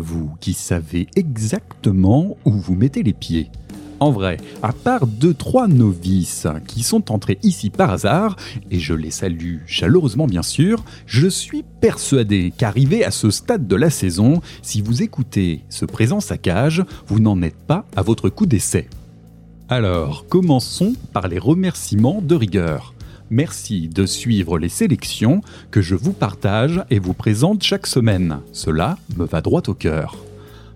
vous qui savez exactement où vous mettez les pieds. En vrai, à part deux trois novices qui sont entrés ici par hasard, et je les salue chaleureusement bien sûr, je suis persuadé qu'arrivé à ce stade de la saison, si vous écoutez ce présent saccage, vous n'en êtes pas à votre coup d'essai. Alors, commençons par les remerciements de rigueur. Merci de suivre les sélections que je vous partage et vous présente chaque semaine. Cela me va droit au cœur.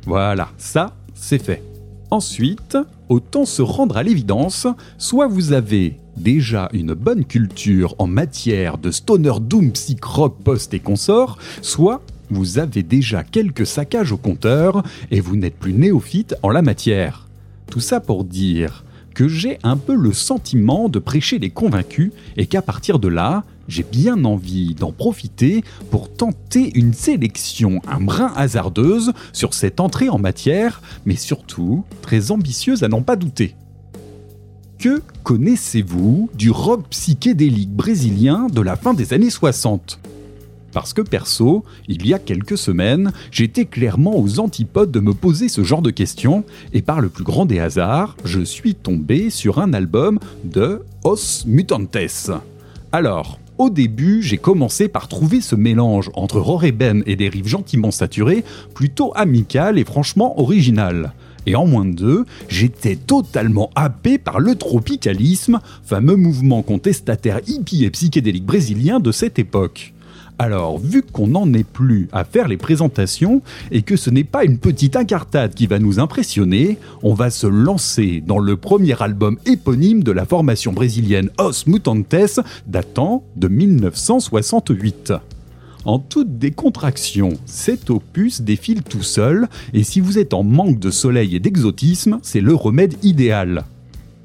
Voilà, ça, c'est fait. Ensuite, autant se rendre à l'évidence, soit vous avez déjà une bonne culture en matière de stoner doom, psych rock, post et consorts, soit vous avez déjà quelques saccages au compteur et vous n'êtes plus néophyte en la matière. Tout ça pour dire que j'ai un peu le sentiment de prêcher les convaincus et qu'à partir de là, j'ai bien envie d'en profiter pour tenter une sélection un brin hasardeuse sur cette entrée en matière, mais surtout très ambitieuse à n'en pas douter. Que connaissez-vous du rock psychédélique brésilien de la fin des années 60 parce que perso, il y a quelques semaines, j'étais clairement aux antipodes de me poser ce genre de questions, et par le plus grand des hasards, je suis tombé sur un album de Os Mutantes. Alors, au début, j'ai commencé par trouver ce mélange entre Ben et des rives gentiment saturées plutôt amical et franchement original. Et en moins de deux, j'étais totalement happé par le tropicalisme, fameux mouvement contestataire hippie et psychédélique brésilien de cette époque. Alors, vu qu'on n'en est plus à faire les présentations et que ce n'est pas une petite incartade qui va nous impressionner, on va se lancer dans le premier album éponyme de la formation brésilienne Os Mutantes datant de 1968. En toute décontraction, cet opus défile tout seul, et si vous êtes en manque de soleil et d'exotisme, c'est le remède idéal.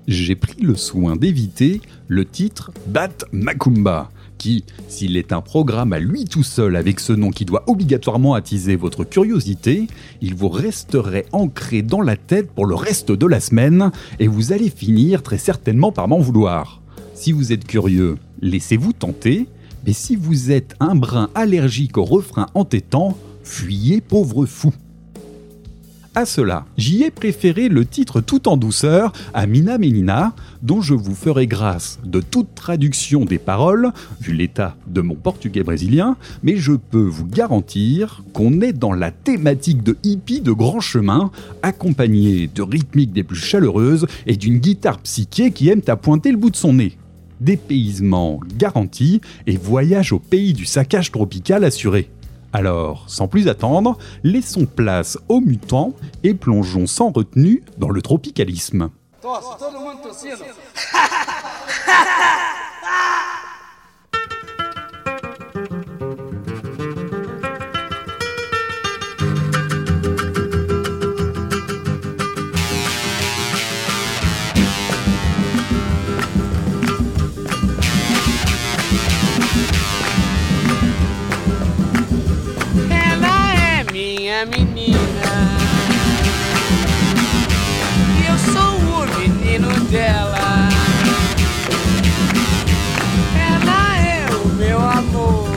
J'ai pris le soin d'éviter le titre Bat Macumba, s'il est un programme à lui tout seul avec ce nom qui doit obligatoirement attiser votre curiosité, il vous resterait ancré dans la tête pour le reste de la semaine et vous allez finir très certainement par m'en vouloir. Si vous êtes curieux, laissez-vous tenter, mais si vous êtes un brin allergique au refrain entêtant, fuyez pauvre fou. À cela, j'y ai préféré le titre tout en douceur à Mina Menina, dont je vous ferai grâce de toute traduction des paroles, vu l'état de mon portugais brésilien, mais je peux vous garantir qu'on est dans la thématique de hippie de grand chemin, accompagné de rythmiques des plus chaleureuses et d'une guitare psyché qui aime à pointer le bout de son nez. Dépaysement garanti et voyage au pays du saccage tropical assuré. Alors, sans plus attendre, laissons place aux mutants et plongeons sans retenue dans le tropicalisme. dela. Ela é o meu amor.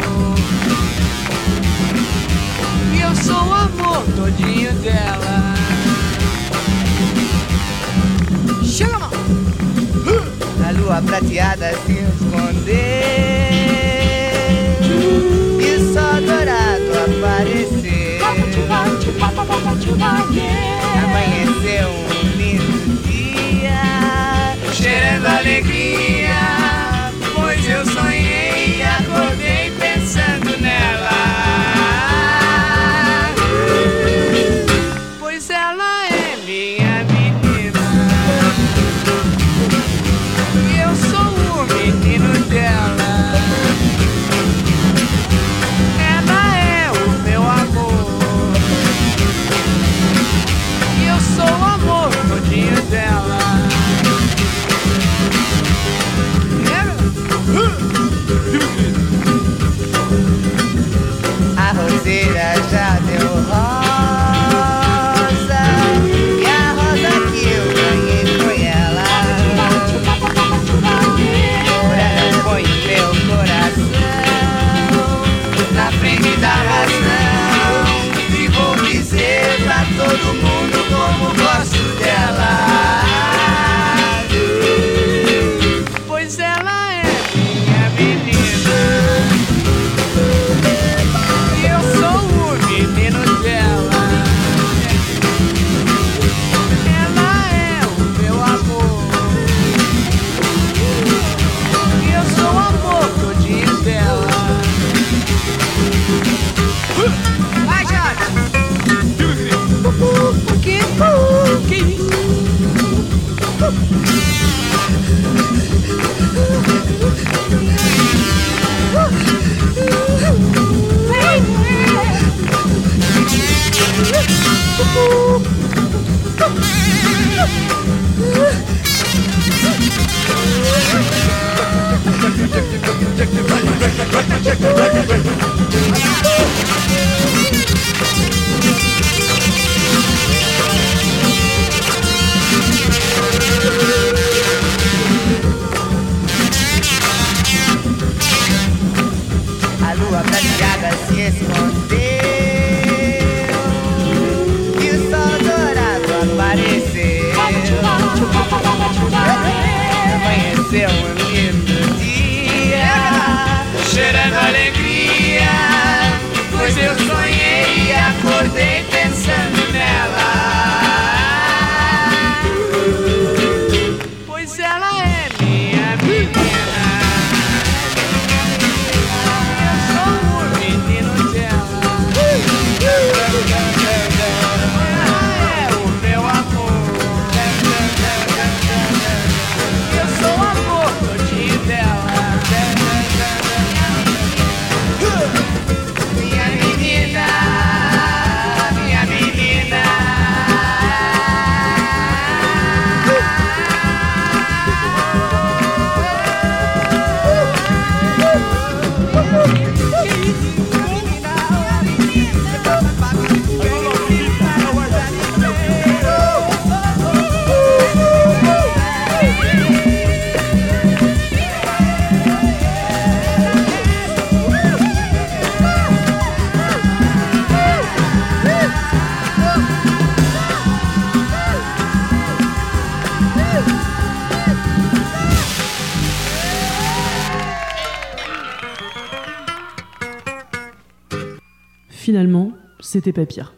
E eu sou o amor todinho dela. Chama! A lua prateada se esconder. E só dourado aparecer. Amanheceu cheirando alegria, pois eu sonhei será ya. A lua prateada se c'était pas pire.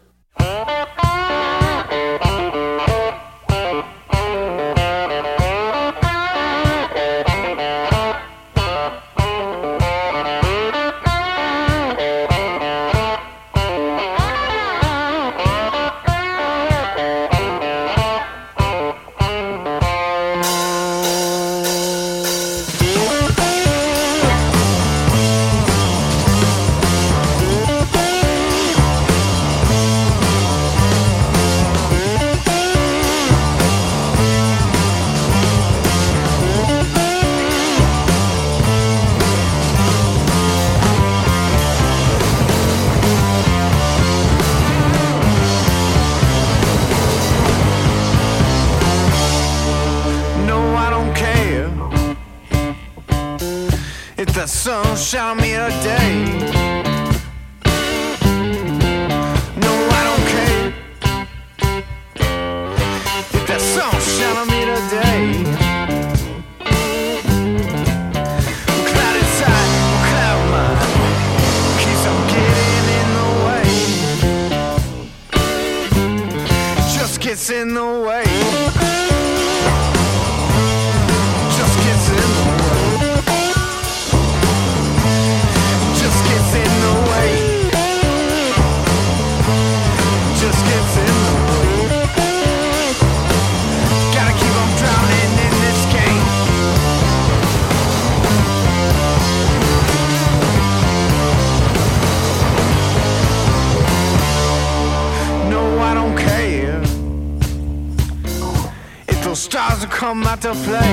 To play.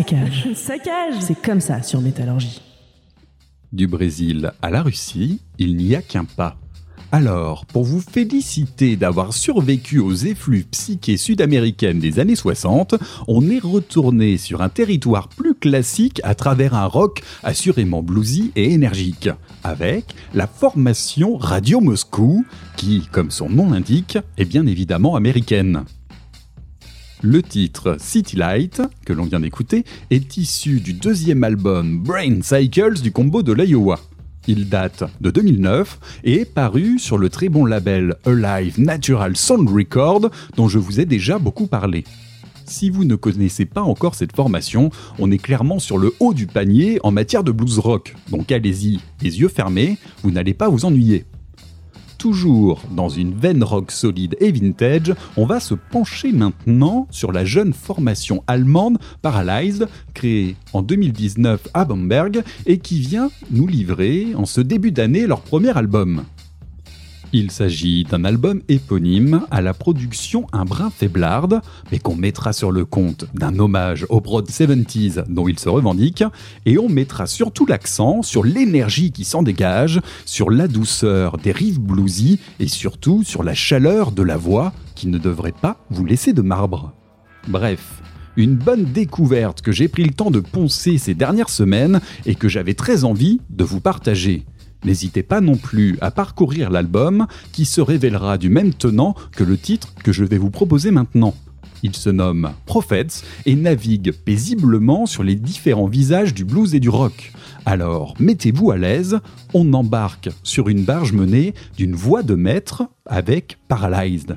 Saccage. Saccage. C'est comme ça sur Métallurgie. Du Brésil à la Russie, il n'y a qu'un pas. Alors, pour vous féliciter d'avoir survécu aux effluves psychés sud-américaines des années 60, on est retourné sur un territoire plus classique à travers un rock assurément bluesy et énergique, avec la formation Radio Moscou, qui, comme son nom l'indique, est bien évidemment américaine. Le titre City Light, que l'on vient d'écouter, est issu du deuxième album Brain Cycles du combo de l'Iowa. Il date de 2009 et est paru sur le très bon label Alive Natural Sound Record dont je vous ai déjà beaucoup parlé. Si vous ne connaissez pas encore cette formation, on est clairement sur le haut du panier en matière de blues rock, donc allez-y, les yeux fermés, vous n'allez pas vous ennuyer. Toujours dans une veine rock solide et vintage, on va se pencher maintenant sur la jeune formation allemande Paralyzed, créée en 2019 à Bamberg et qui vient nous livrer en ce début d'année leur premier album. Il s'agit d'un album éponyme à la production un brin faiblarde, mais qu'on mettra sur le compte d'un hommage au Broad 70s dont il se revendique, et on mettra surtout l'accent sur l'énergie qui s'en dégage, sur la douceur des rives bluesy et surtout sur la chaleur de la voix qui ne devrait pas vous laisser de marbre. Bref, une bonne découverte que j'ai pris le temps de poncer ces dernières semaines et que j'avais très envie de vous partager. N'hésitez pas non plus à parcourir l'album qui se révélera du même tenant que le titre que je vais vous proposer maintenant. Il se nomme Prophets et navigue paisiblement sur les différents visages du blues et du rock. Alors mettez-vous à l'aise, on embarque sur une barge menée d'une voix de maître avec Paralyzed.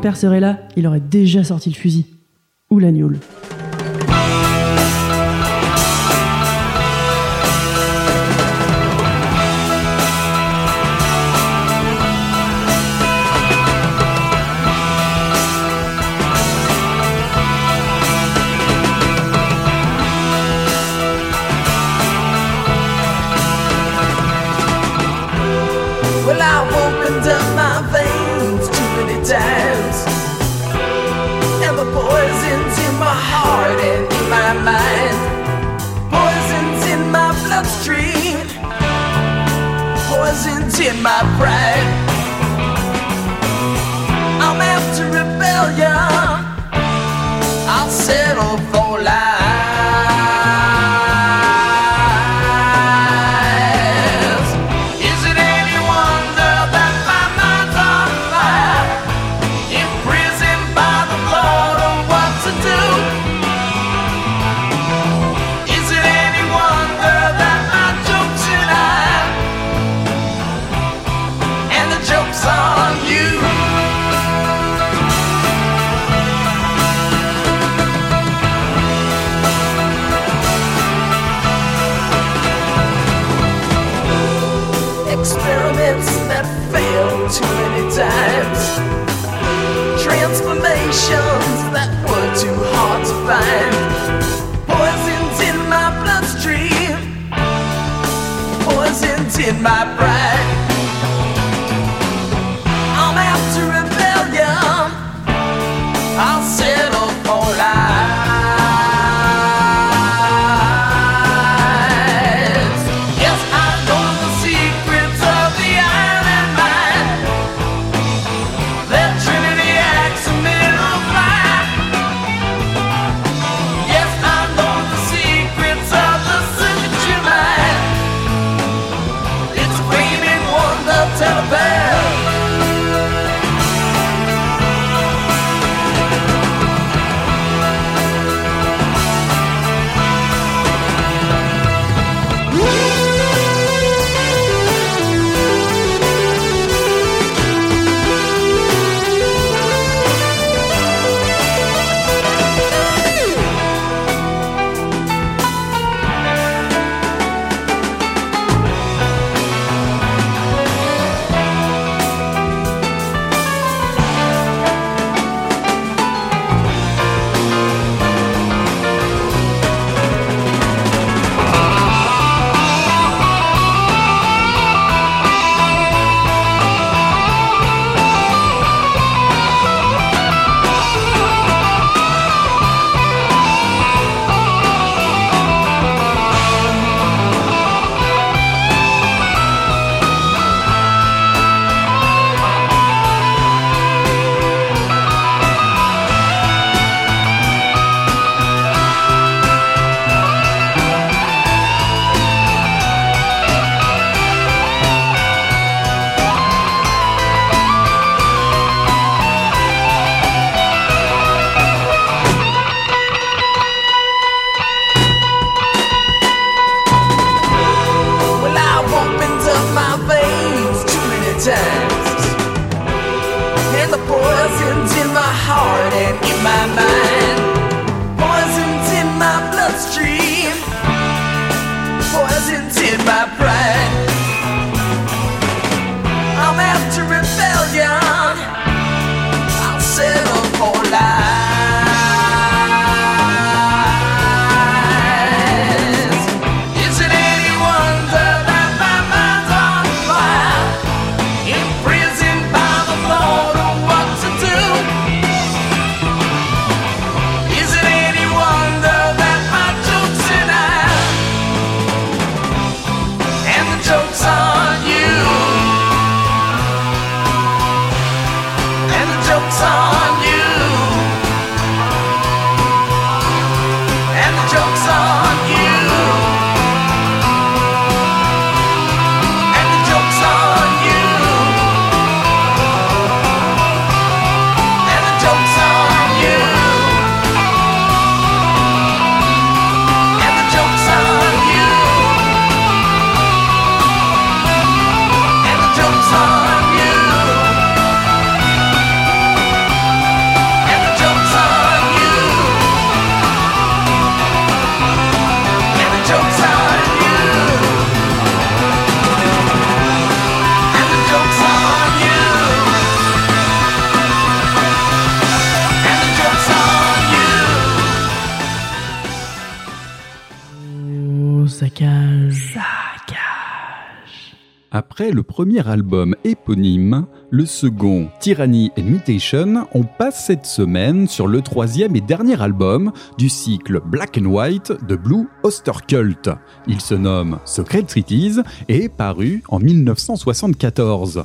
grand-père serait là, il aurait déjà sorti le fusil. Ou la. my pride. in my pride. Premier album éponyme, le second, Tyranny and Mutation, on passe cette semaine sur le troisième et dernier album du cycle Black and White de Blue Oster Cult. Il se nomme Secret Treaties et est paru en 1974.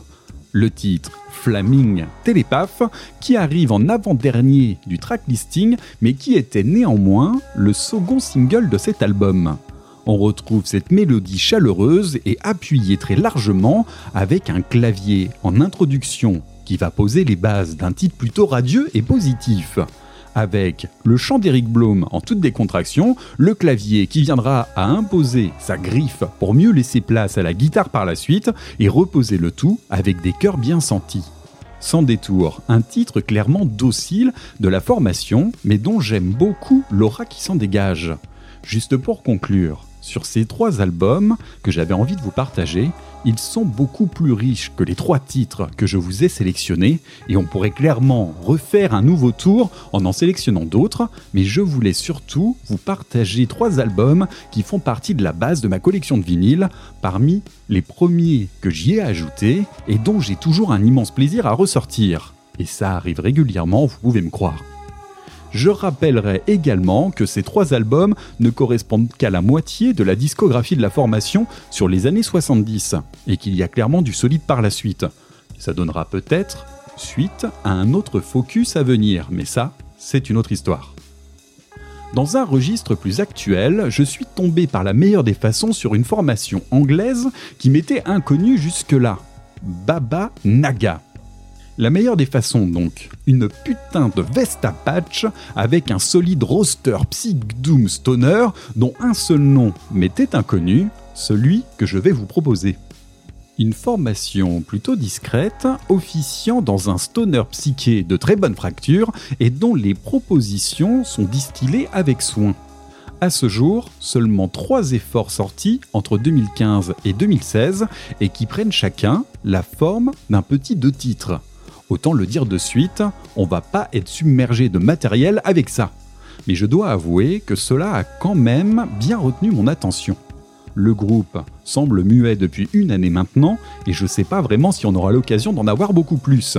Le titre Flaming Télépathe, qui arrive en avant-dernier du track listing, mais qui était néanmoins le second single de cet album. On retrouve cette mélodie chaleureuse et appuyée très largement avec un clavier en introduction qui va poser les bases d'un titre plutôt radieux et positif. Avec le chant d'Eric Blum en toute décontraction, le clavier qui viendra à imposer sa griffe pour mieux laisser place à la guitare par la suite et reposer le tout avec des chœurs bien sentis. Sans détour, un titre clairement docile de la formation, mais dont j'aime beaucoup l'aura qui s'en dégage. Juste pour conclure, sur ces trois albums que j'avais envie de vous partager, ils sont beaucoup plus riches que les trois titres que je vous ai sélectionnés et on pourrait clairement refaire un nouveau tour en en sélectionnant d'autres, mais je voulais surtout vous partager trois albums qui font partie de la base de ma collection de vinyles, parmi les premiers que j'y ai ajoutés et dont j'ai toujours un immense plaisir à ressortir. Et ça arrive régulièrement, vous pouvez me croire. Je rappellerai également que ces trois albums ne correspondent qu'à la moitié de la discographie de la formation sur les années 70, et qu'il y a clairement du solide par la suite. Ça donnera peut-être suite à un autre focus à venir, mais ça, c'est une autre histoire. Dans un registre plus actuel, je suis tombé par la meilleure des façons sur une formation anglaise qui m'était inconnue jusque-là. Baba Naga. La meilleure des façons donc, une putain de Vesta patch avec un solide roster Psych Doom Stoner dont un seul nom m'était inconnu, celui que je vais vous proposer. Une formation plutôt discrète, officiant dans un stoner psyché de très bonne fracture et dont les propositions sont distillées avec soin. À ce jour, seulement trois efforts sortis entre 2015 et 2016 et qui prennent chacun la forme d'un petit deux titres. Autant le dire de suite, on va pas être submergé de matériel avec ça. Mais je dois avouer que cela a quand même bien retenu mon attention. Le groupe semble muet depuis une année maintenant, et je sais pas vraiment si on aura l'occasion d'en avoir beaucoup plus.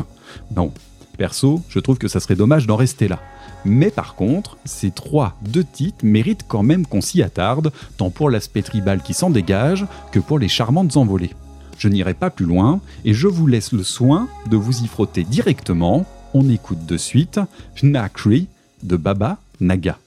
Bon, perso, je trouve que ça serait dommage d'en rester là. Mais par contre, ces trois deux titres méritent quand même qu'on s'y attarde, tant pour l'aspect tribal qui s'en dégage que pour les charmantes envolées. Je n'irai pas plus loin et je vous laisse le soin de vous y frotter directement. On écoute de suite Fnakri de Baba Naga.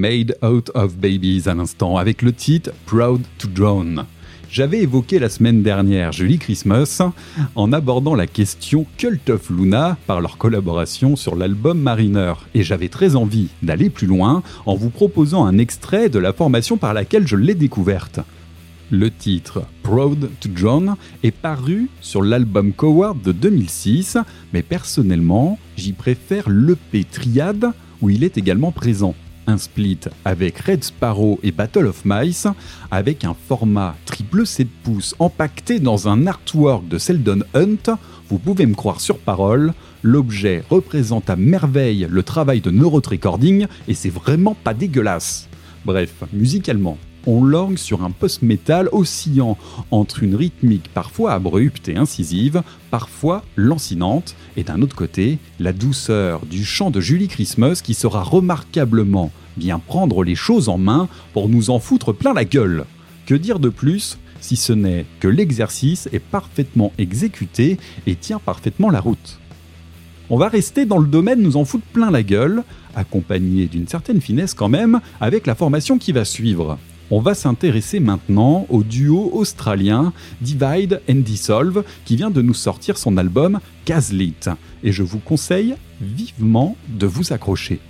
Made Out of Babies à l'instant, avec le titre Proud to Drown. J'avais évoqué la semaine dernière Julie Christmas en abordant la question Cult of Luna par leur collaboration sur l'album Mariner, et j'avais très envie d'aller plus loin en vous proposant un extrait de la formation par laquelle je l'ai découverte. Le titre Proud to Drown est paru sur l'album Coward de 2006, mais personnellement, j'y préfère l'EP Triad où il est également présent un split avec Red Sparrow et Battle of Mice, avec un format triple 7 pouces empaqueté dans un artwork de Seldon Hunt. Vous pouvez me croire sur parole, l'objet représente à merveille le travail de Neurot Recording et c'est vraiment pas dégueulasse. Bref, musicalement, on lorgne sur un post-metal oscillant entre une rythmique parfois abrupte et incisive, parfois lancinante, et d'un autre côté, la douceur du chant de Julie Christmas qui sera remarquablement bien prendre les choses en main pour nous en foutre plein la gueule. Que dire de plus si ce n'est que l'exercice est parfaitement exécuté et tient parfaitement la route? On va rester dans le domaine nous en foutre plein la gueule, accompagné d'une certaine finesse quand même, avec la formation qui va suivre. On va s'intéresser maintenant au duo australien Divide and Dissolve qui vient de nous sortir son album Gaslit et je vous conseille vivement de vous accrocher.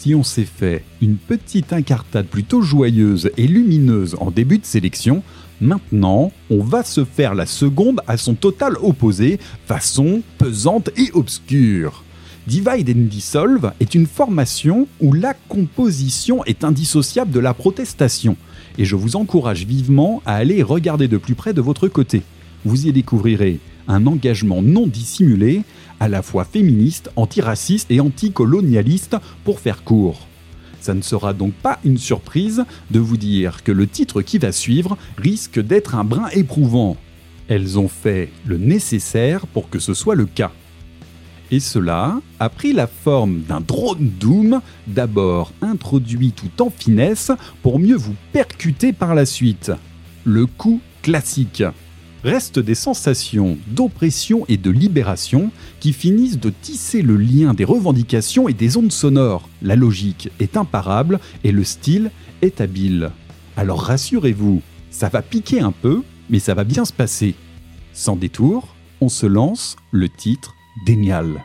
Si on s'est fait une petite incartade plutôt joyeuse et lumineuse en début de sélection, maintenant on va se faire la seconde à son total opposé, façon pesante et obscure. Divide and Dissolve est une formation où la composition est indissociable de la protestation, et je vous encourage vivement à aller regarder de plus près de votre côté. Vous y découvrirez un engagement non dissimulé, à la fois féministe, antiraciste et anticolonialiste pour faire court. Ça ne sera donc pas une surprise de vous dire que le titre qui va suivre risque d'être un brin éprouvant. Elles ont fait le nécessaire pour que ce soit le cas. Et cela a pris la forme d'un drone doom, d'abord introduit tout en finesse pour mieux vous percuter par la suite. Le coup classique restent des sensations d'oppression et de libération qui finissent de tisser le lien des revendications et des ondes sonores. La logique est imparable et le style est habile. Alors rassurez-vous, ça va piquer un peu, mais ça va bien se passer. Sans détour, on se lance le titre Dénial.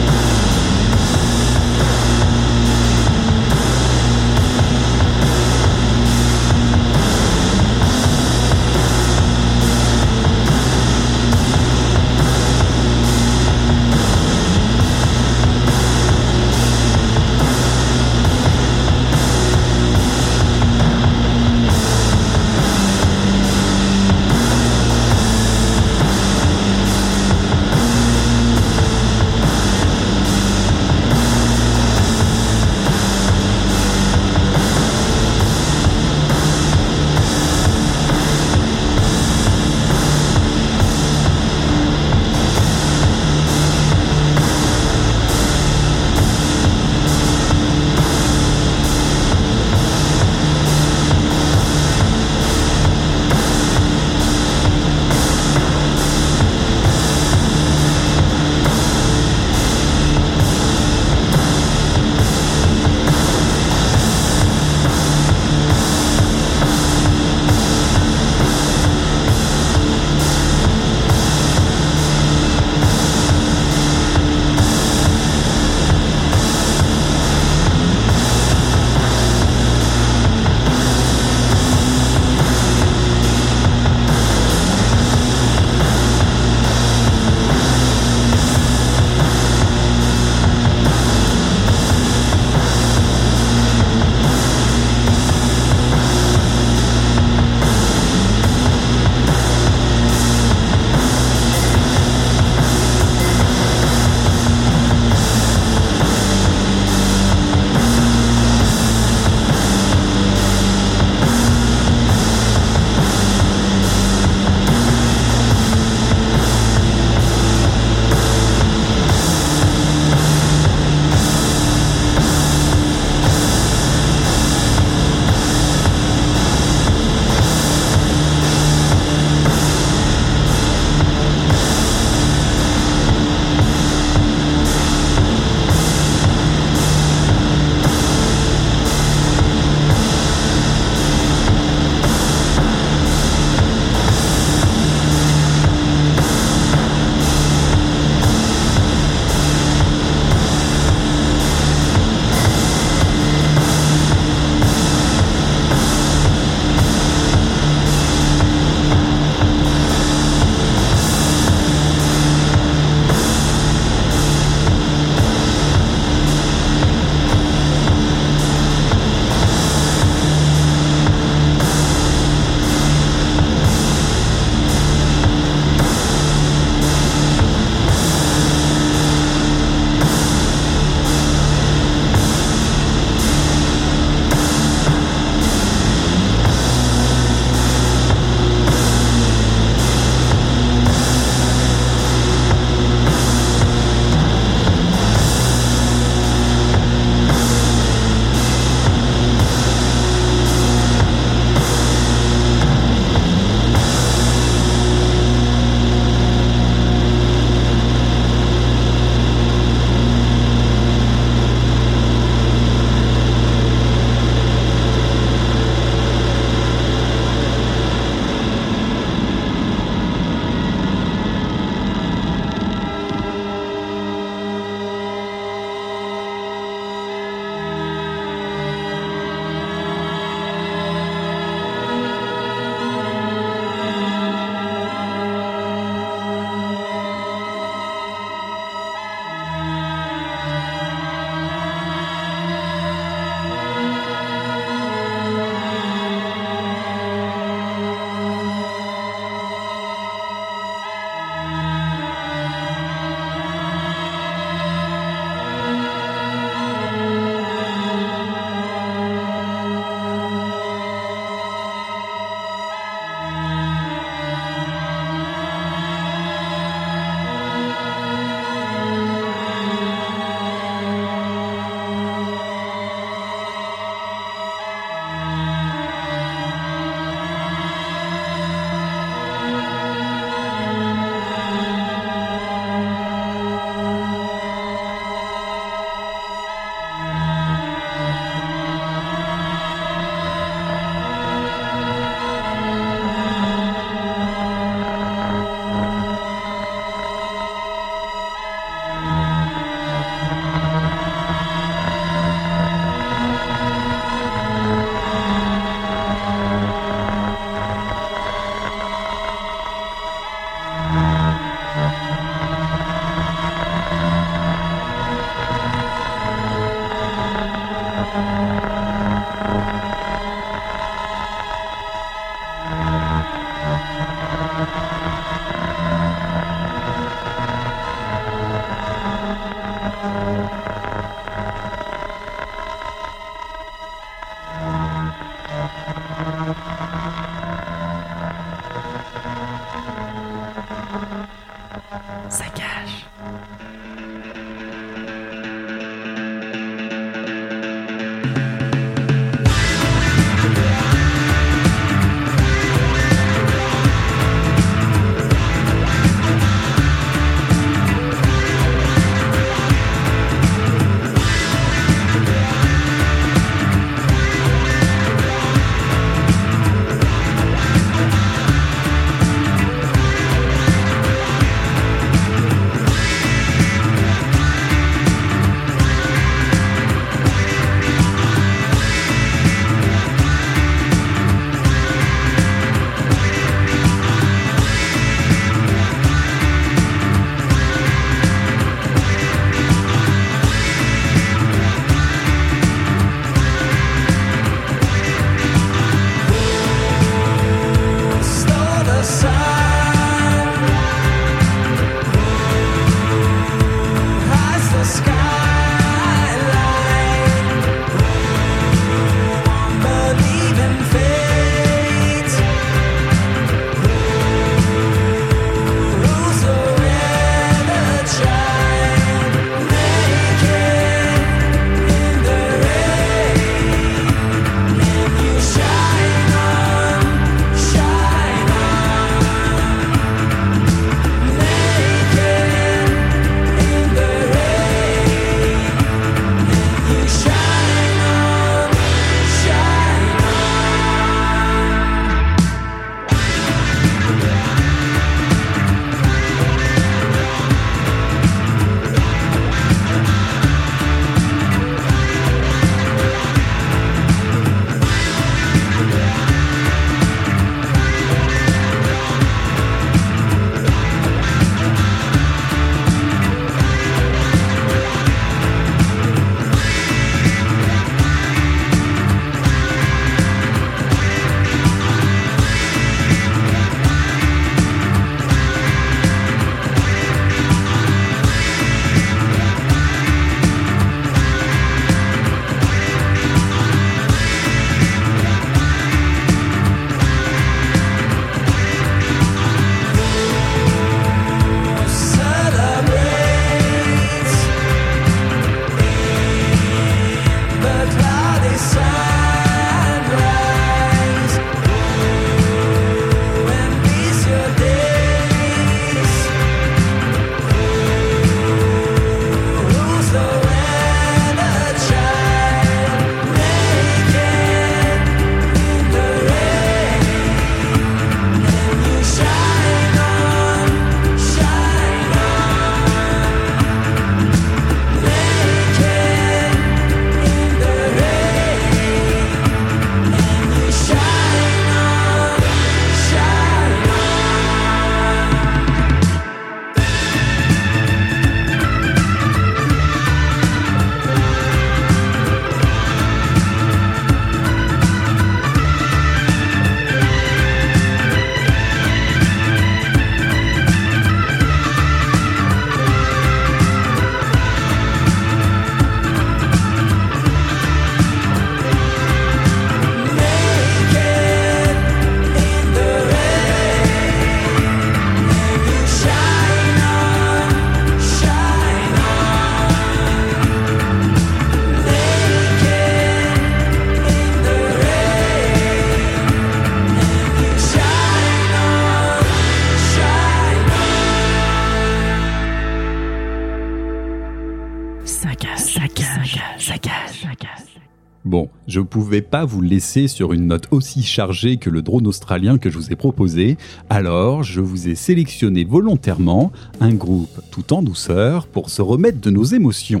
Je pouvais pas vous laisser sur une note aussi chargée que le drone australien que je vous ai proposé, alors je vous ai sélectionné volontairement un groupe tout en douceur pour se remettre de nos émotions.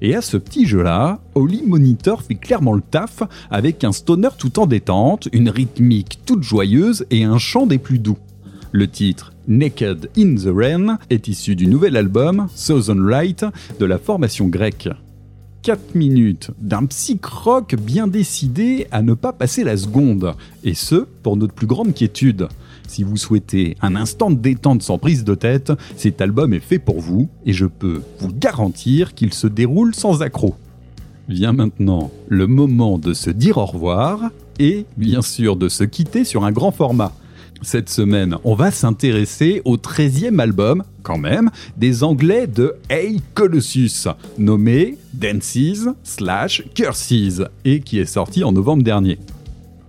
Et à ce petit jeu-là, Holly Monitor fait clairement le taf avec un stoner tout en détente, une rythmique toute joyeuse et un chant des plus doux. Le titre Naked in the Rain est issu du nouvel album Southern Light de la formation grecque. 4 minutes d'un psych rock bien décidé à ne pas passer la seconde, et ce, pour notre plus grande quiétude. Si vous souhaitez un instant de détente sans prise de tête, cet album est fait pour vous, et je peux vous garantir qu'il se déroule sans accroc. Vient maintenant le moment de se dire au revoir, et bien sûr de se quitter sur un grand format. Cette semaine, on va s'intéresser au 13e album, quand même, des Anglais de Hey Colossus, nommé Dances slash Curses, et qui est sorti en novembre dernier.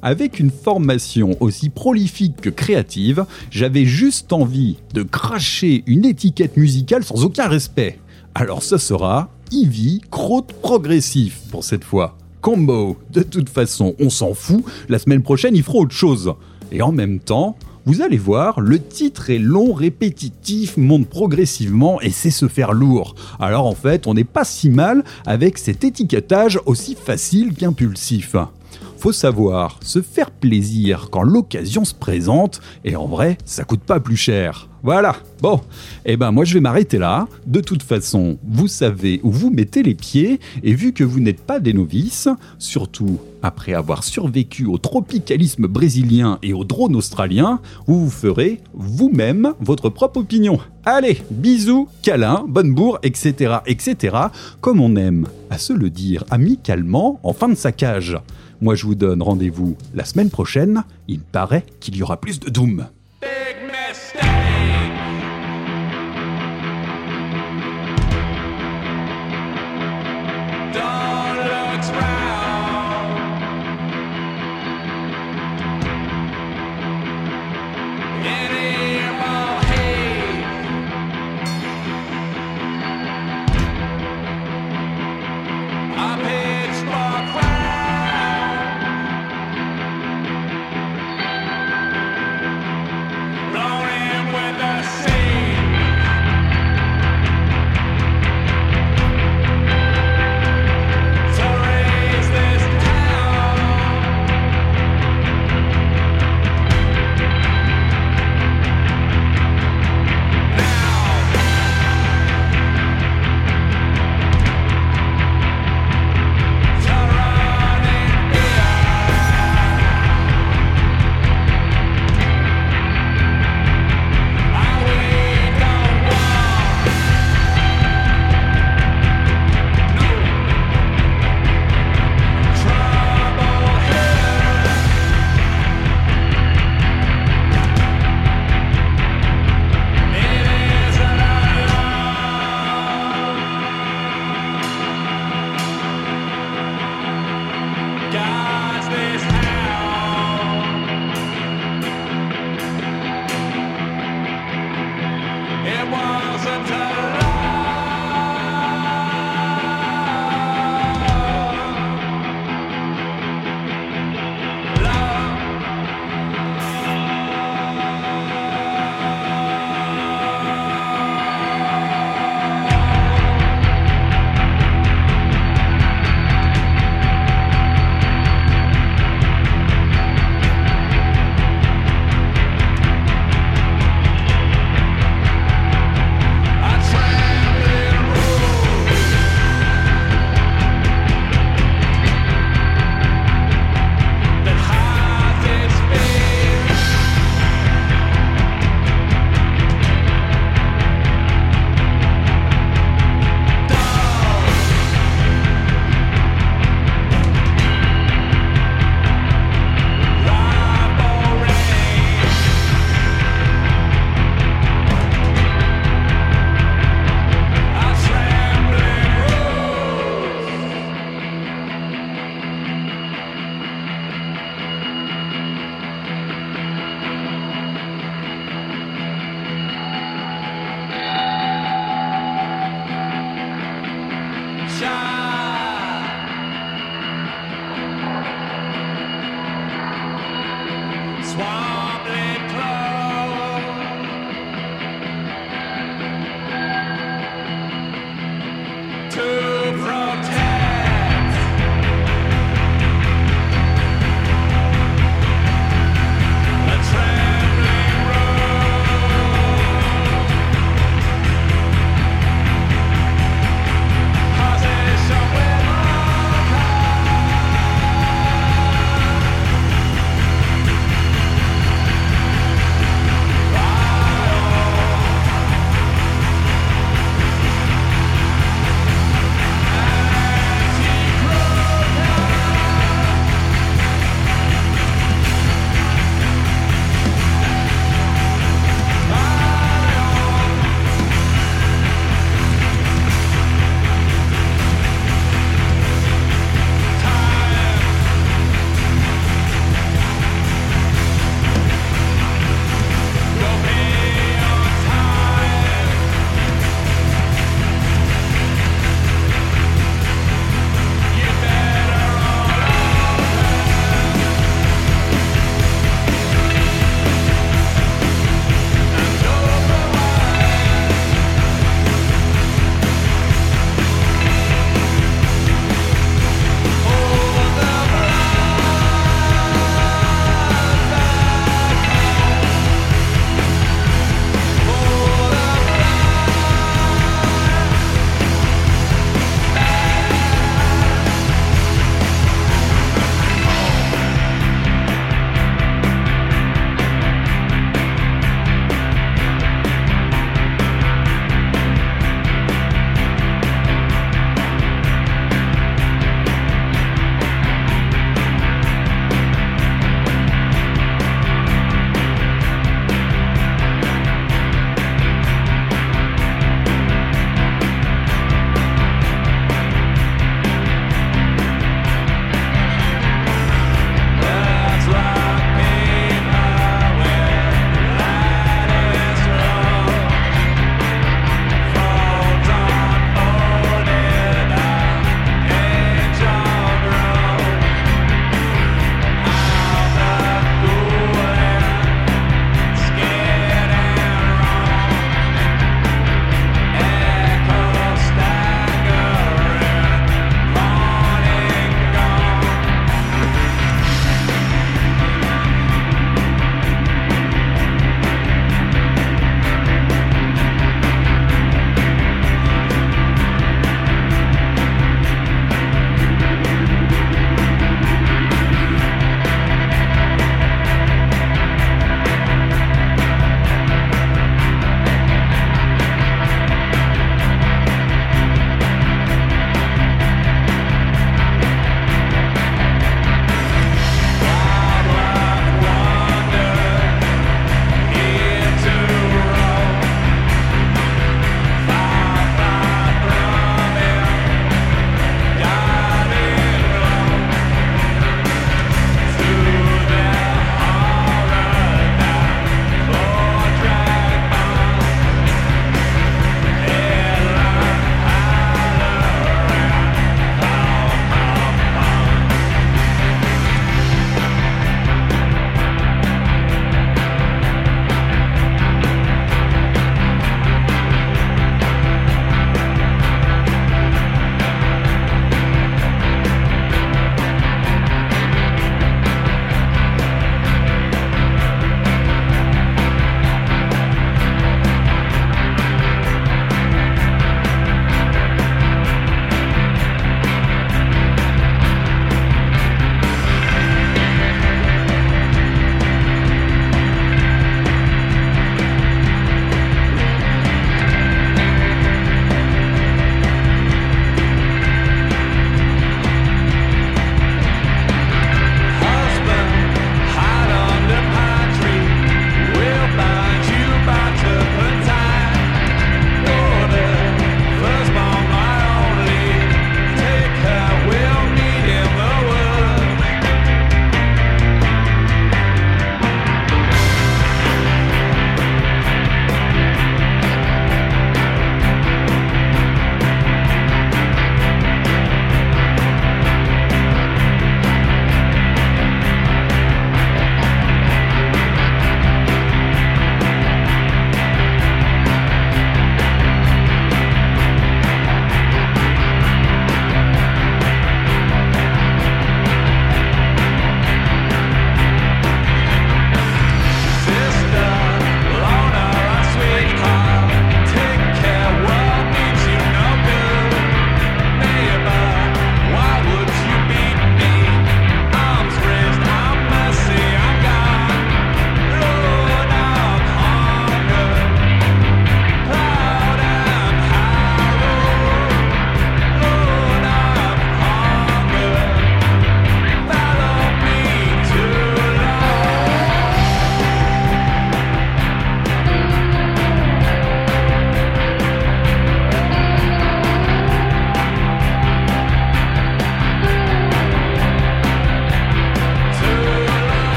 Avec une formation aussi prolifique que créative, j'avais juste envie de cracher une étiquette musicale sans aucun respect. Alors ce sera Eevee Crotte Progressif pour cette fois. Combo, de toute façon, on s'en fout, la semaine prochaine ils feront autre chose. Et en même temps, vous allez voir, le titre est long, répétitif, monte progressivement et c'est se faire lourd. Alors en fait, on n'est pas si mal avec cet étiquetage aussi facile qu'impulsif. Faut savoir se faire plaisir quand l'occasion se présente et en vrai, ça coûte pas plus cher. Voilà. Bon, eh ben moi je vais m'arrêter là. De toute façon, vous savez où vous mettez les pieds et vu que vous n'êtes pas des novices, surtout après avoir survécu au tropicalisme brésilien et au drone australien, vous vous ferez vous-même votre propre opinion. Allez, bisous, câlins, bonne bourre, etc., etc., comme on aime à se le dire amicalement en fin de saccage. Moi je vous donne rendez-vous la semaine prochaine, il paraît qu'il y aura plus de Doom.